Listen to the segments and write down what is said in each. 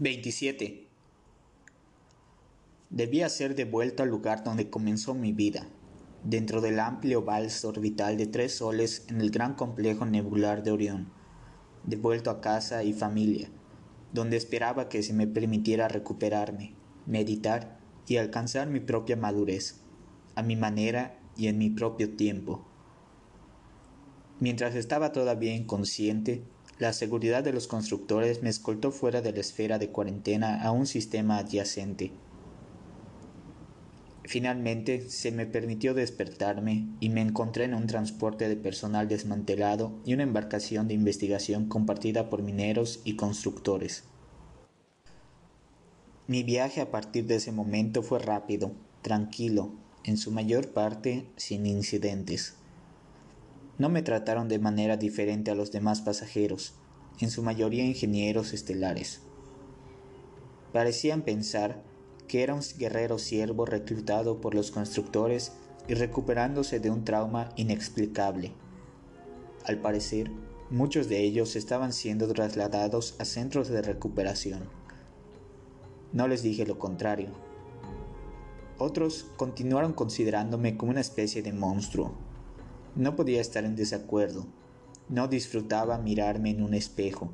27. Debía ser devuelto al lugar donde comenzó mi vida, dentro del amplio vals orbital de tres soles en el gran complejo nebular de Orión, devuelto a casa y familia, donde esperaba que se me permitiera recuperarme, meditar y alcanzar mi propia madurez, a mi manera y en mi propio tiempo. Mientras estaba todavía inconsciente, la seguridad de los constructores me escoltó fuera de la esfera de cuarentena a un sistema adyacente. Finalmente se me permitió despertarme y me encontré en un transporte de personal desmantelado y una embarcación de investigación compartida por mineros y constructores. Mi viaje a partir de ese momento fue rápido, tranquilo, en su mayor parte sin incidentes. No me trataron de manera diferente a los demás pasajeros, en su mayoría ingenieros estelares. Parecían pensar que era un guerrero siervo reclutado por los constructores y recuperándose de un trauma inexplicable. Al parecer, muchos de ellos estaban siendo trasladados a centros de recuperación. No les dije lo contrario. Otros continuaron considerándome como una especie de monstruo, no podía estar en desacuerdo. No disfrutaba mirarme en un espejo.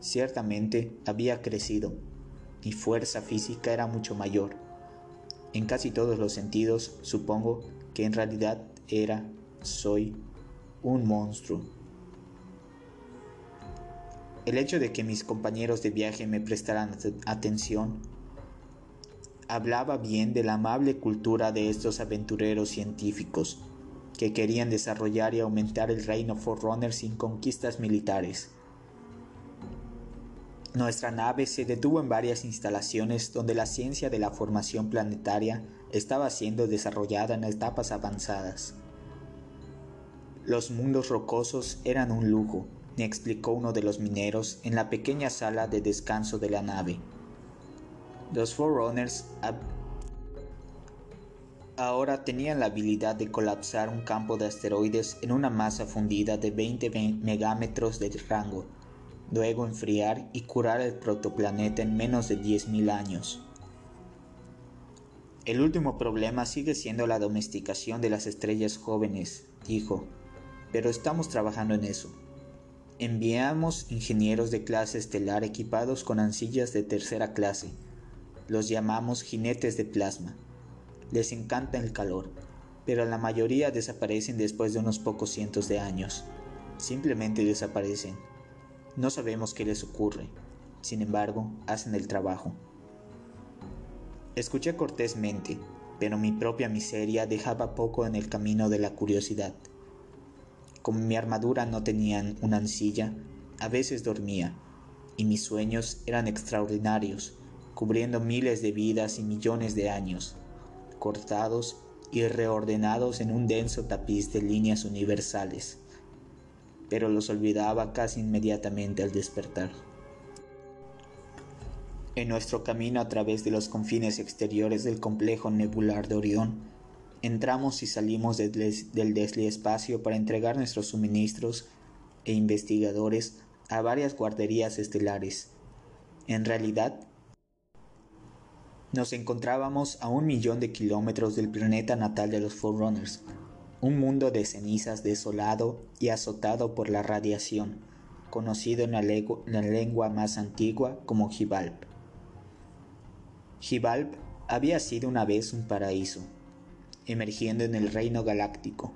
Ciertamente había crecido. Mi fuerza física era mucho mayor. En casi todos los sentidos, supongo que en realidad era, soy, un monstruo. El hecho de que mis compañeros de viaje me prestaran atención hablaba bien de la amable cultura de estos aventureros científicos que querían desarrollar y aumentar el reino Forerunner sin conquistas militares. Nuestra nave se detuvo en varias instalaciones donde la ciencia de la formación planetaria estaba siendo desarrollada en etapas avanzadas. Los mundos rocosos eran un lujo, me explicó uno de los mineros en la pequeña sala de descanso de la nave. Los Forerunners ahora tenían la habilidad de colapsar un campo de asteroides en una masa fundida de 20 megámetros de rango, luego enfriar y curar el protoplaneta en menos de 10.000 años. El último problema sigue siendo la domesticación de las estrellas jóvenes, dijo, pero estamos trabajando en eso. Enviamos ingenieros de clase estelar equipados con ancillas de tercera clase. Los llamamos jinetes de plasma les encanta el calor, pero la mayoría desaparecen después de unos pocos cientos de años. Simplemente desaparecen. No sabemos qué les ocurre. Sin embargo, hacen el trabajo. Escuché cortésmente, pero mi propia miseria dejaba poco en el camino de la curiosidad. Como mi armadura no tenía una ancilla, a veces dormía, y mis sueños eran extraordinarios, cubriendo miles de vidas y millones de años cortados y reordenados en un denso tapiz de líneas universales, pero los olvidaba casi inmediatamente al despertar. En nuestro camino a través de los confines exteriores del complejo nebular de Orión, entramos y salimos del, del espacio para entregar nuestros suministros e investigadores a varias guarderías estelares. En realidad, nos encontrábamos a un millón de kilómetros del planeta natal de los Forerunners, un mundo de cenizas desolado y azotado por la radiación, conocido en la, lengua más antigua como Hibalp. Hibalp había sido una vez un paraíso, emergiendo en el reino galáctico.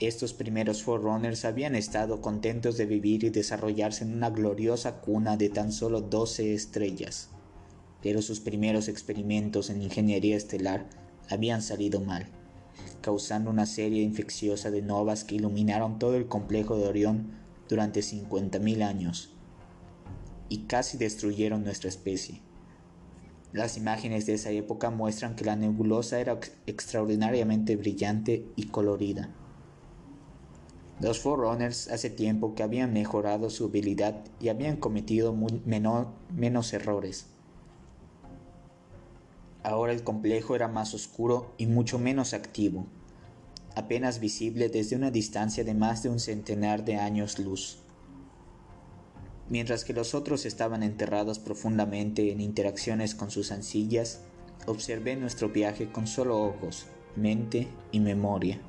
Estos primeros Forerunners habían estado contentos de vivir y desarrollarse en una gloriosa cuna de tan solo doce estrellas pero sus primeros experimentos en ingeniería estelar habían salido mal, causando una serie infecciosa de novas que iluminaron todo el complejo de Orión durante 50.000 años y casi destruyeron nuestra especie. Las imágenes de esa época muestran que la nebulosa era extraordinariamente brillante y colorida. Los Forerunners hace tiempo que habían mejorado su habilidad y habían cometido menos errores. Ahora el complejo era más oscuro y mucho menos activo, apenas visible desde una distancia de más de un centenar de años luz. Mientras que los otros estaban enterrados profundamente en interacciones con sus ancillas, observé nuestro viaje con solo ojos, mente y memoria.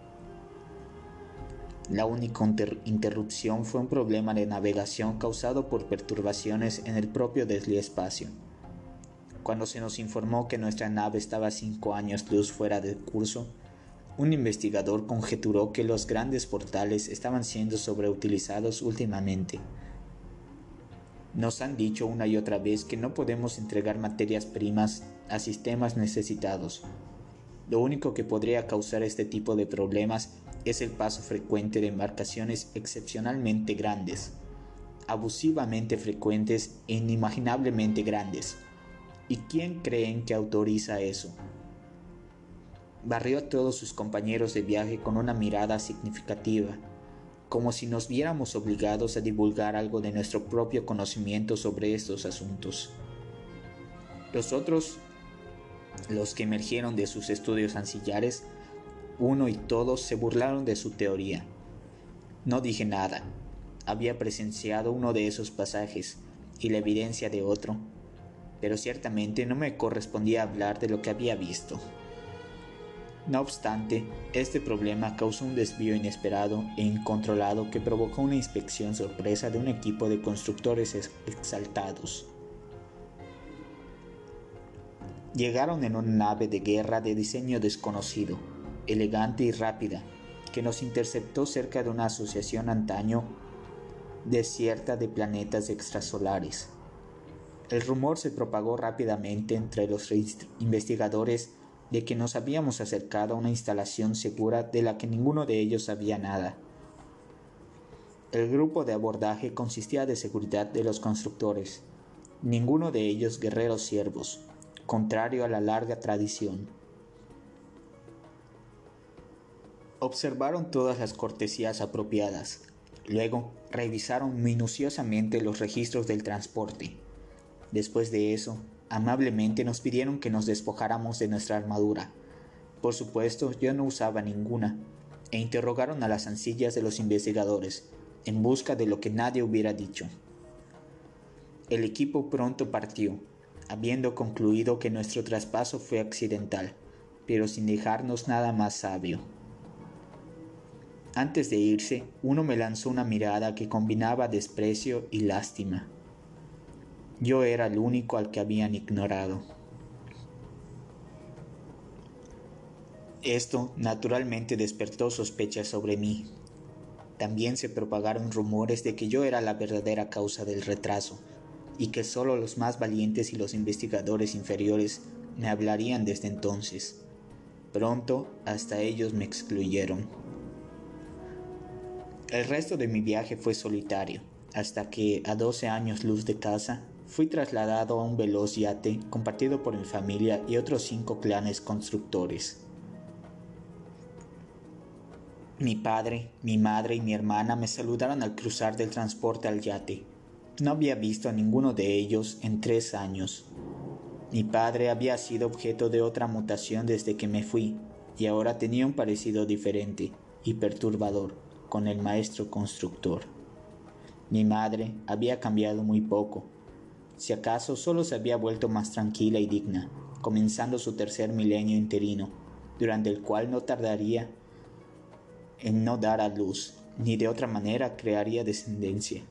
La única interrupción fue un problema de navegación causado por perturbaciones en el propio desliespacio. Cuando se nos informó que nuestra nave estaba cinco años luz fuera de curso, un investigador conjeturó que los grandes portales estaban siendo sobreutilizados últimamente nos han dicho una y otra vez que no podemos entregar materias primas a sistemas necesitados. Lo único que podría causar este tipo de problemas es el paso frecuente de embarcaciones excepcionalmente grandes, abusivamente frecuentes e inimaginablemente grandes. ¿Y quién creen que autoriza eso? Barrió a todos sus compañeros de viaje con una mirada significativa como si nos viéramos obligados a divulgar algo de nuestro propio conocimiento sobre estos asuntos. Los otros, los que emergieron de sus estudios ancillares, uno y todos se burlaron de su teoría. No dije nada. Había presenciado uno de esos pasajes y la evidencia de otro, pero ciertamente no me correspondía hablar de lo que había visto. No obstante, este problema causó un desvío inesperado e incontrolado que provocó una inspección sorpresa de un equipo de constructores exaltados. Llegaron en una nave de guerra de diseño desconocido, elegante y rápida, que nos interceptó cerca de una asociación antaño desierta de planetas extrasolares. El rumor se propagó rápidamente entre los investigadores de que nos habíamos acercado a una instalación segura de la que ninguno de ellos sabía nada. El grupo de abordaje consistía de seguridad de los constructores, ninguno de ellos guerreros siervos, contrario a la larga tradición. Observaron todas las cortesías apropiadas, luego revisaron minuciosamente los registros del transporte. Después de eso, Amablemente nos pidieron que nos despojáramos de nuestra armadura. Por supuesto, yo no usaba ninguna, e interrogaron a las ancillas de los investigadores, en busca de lo que nadie hubiera dicho. El equipo pronto partió, habiendo concluido que nuestro traspaso fue accidental, pero sin dejarnos nada más sabio. Antes de irse, uno me lanzó una mirada que combinaba desprecio y lástima. Yo era el único al que habían ignorado. Esto naturalmente despertó sospechas sobre mí. También se propagaron rumores de que yo era la verdadera causa del retraso y que solo los más valientes y los investigadores inferiores me hablarían desde entonces. Pronto hasta ellos me excluyeron. El resto de mi viaje fue solitario, hasta que, a 12 años luz de casa, fui trasladado a un veloz yate compartido por mi familia y otros cinco clanes constructores. Mi padre, mi madre y mi hermana me saludaron al cruzar del transporte al yate. No había visto a ninguno de ellos en tres años. Mi padre había sido objeto de otra mutación desde que me fui, y ahora tenía un parecido diferente y perturbador con el maestro constructor. Mi madre había cambiado muy poco, si acaso solo se había vuelto más tranquila y digna, comenzando su tercer milenio interino, durante el cual no tardaría en no dar a luz, ni de otra manera crearía descendencia.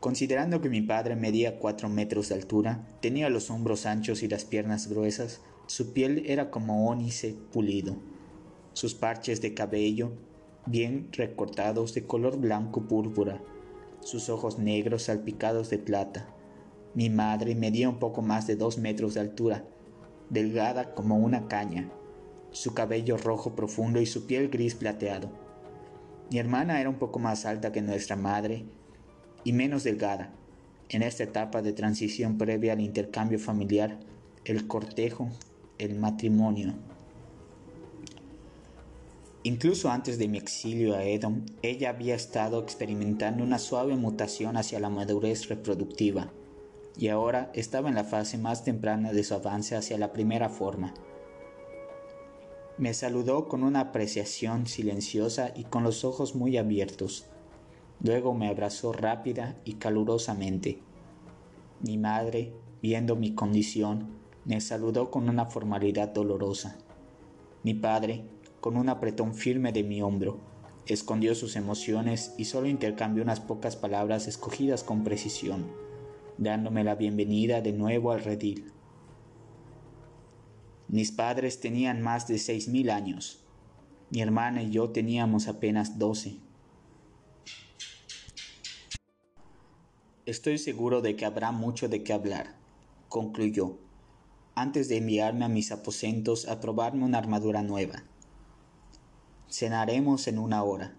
Considerando que mi padre medía cuatro metros de altura, tenía los hombros anchos y las piernas gruesas, su piel era como ónice pulido. Sus parches de cabello, bien recortados de color blanco púrpura, sus ojos negros salpicados de plata. Mi madre medía un poco más de dos metros de altura, delgada como una caña, su cabello rojo profundo y su piel gris plateado. Mi hermana era un poco más alta que nuestra madre y menos delgada. En esta etapa de transición previa al intercambio familiar, el cortejo, el matrimonio. Incluso antes de mi exilio a Edom, ella había estado experimentando una suave mutación hacia la madurez reproductiva, y ahora estaba en la fase más temprana de su avance hacia la primera forma. Me saludó con una apreciación silenciosa y con los ojos muy abiertos. Luego me abrazó rápida y calurosamente. Mi madre, viendo mi condición, me saludó con una formalidad dolorosa. Mi padre, con un apretón firme de mi hombro, escondió sus emociones y solo intercambió unas pocas palabras escogidas con precisión, dándome la bienvenida de nuevo al redil. Mis padres tenían más de seis mil años. Mi hermana y yo teníamos apenas doce. Estoy seguro de que habrá mucho de qué hablar, concluyó, antes de enviarme a mis aposentos a probarme una armadura nueva. Cenaremos en una hora.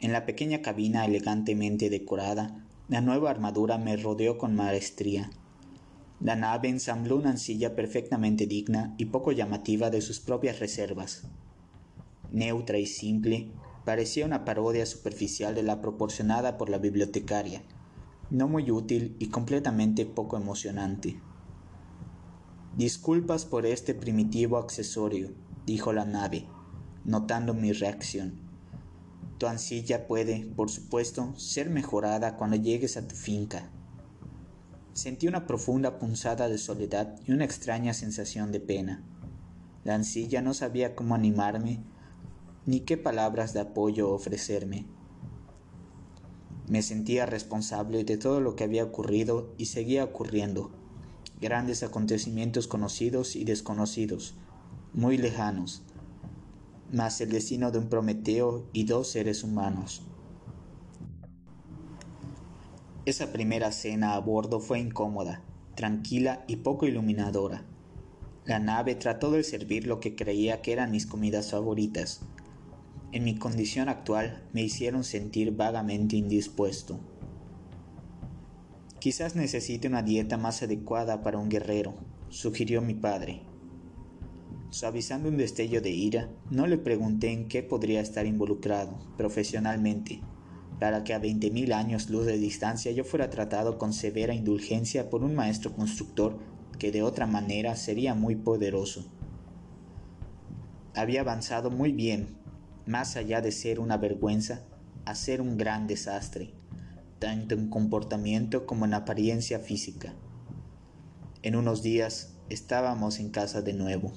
En la pequeña cabina elegantemente decorada, la nueva armadura me rodeó con maestría. La nave ensambló una ancilla perfectamente digna y poco llamativa de sus propias reservas. Neutra y simple, parecía una parodia superficial de la proporcionada por la bibliotecaria, no muy útil y completamente poco emocionante. Disculpas por este primitivo accesorio, dijo la nave, notando mi reacción. Tu ancilla puede, por supuesto, ser mejorada cuando llegues a tu finca. Sentí una profunda punzada de soledad y una extraña sensación de pena. La ancilla no sabía cómo animarme ni qué palabras de apoyo ofrecerme. Me sentía responsable de todo lo que había ocurrido y seguía ocurriendo. Grandes acontecimientos conocidos y desconocidos, muy lejanos, más el destino de un Prometeo y dos seres humanos. Esa primera cena a bordo fue incómoda, tranquila y poco iluminadora. La nave trató de servir lo que creía que eran mis comidas favoritas. En mi condición actual me hicieron sentir vagamente indispuesto. Quizás necesite una dieta más adecuada para un guerrero, sugirió mi padre. Suavizando un destello de ira, no le pregunté en qué podría estar involucrado profesionalmente, para que a veinte mil años luz de distancia yo fuera tratado con severa indulgencia por un maestro constructor que de otra manera sería muy poderoso. Había avanzado muy bien, más allá de ser una vergüenza, a ser un gran desastre, tanto en comportamiento como en apariencia física. En unos días estábamos en casa de nuevo.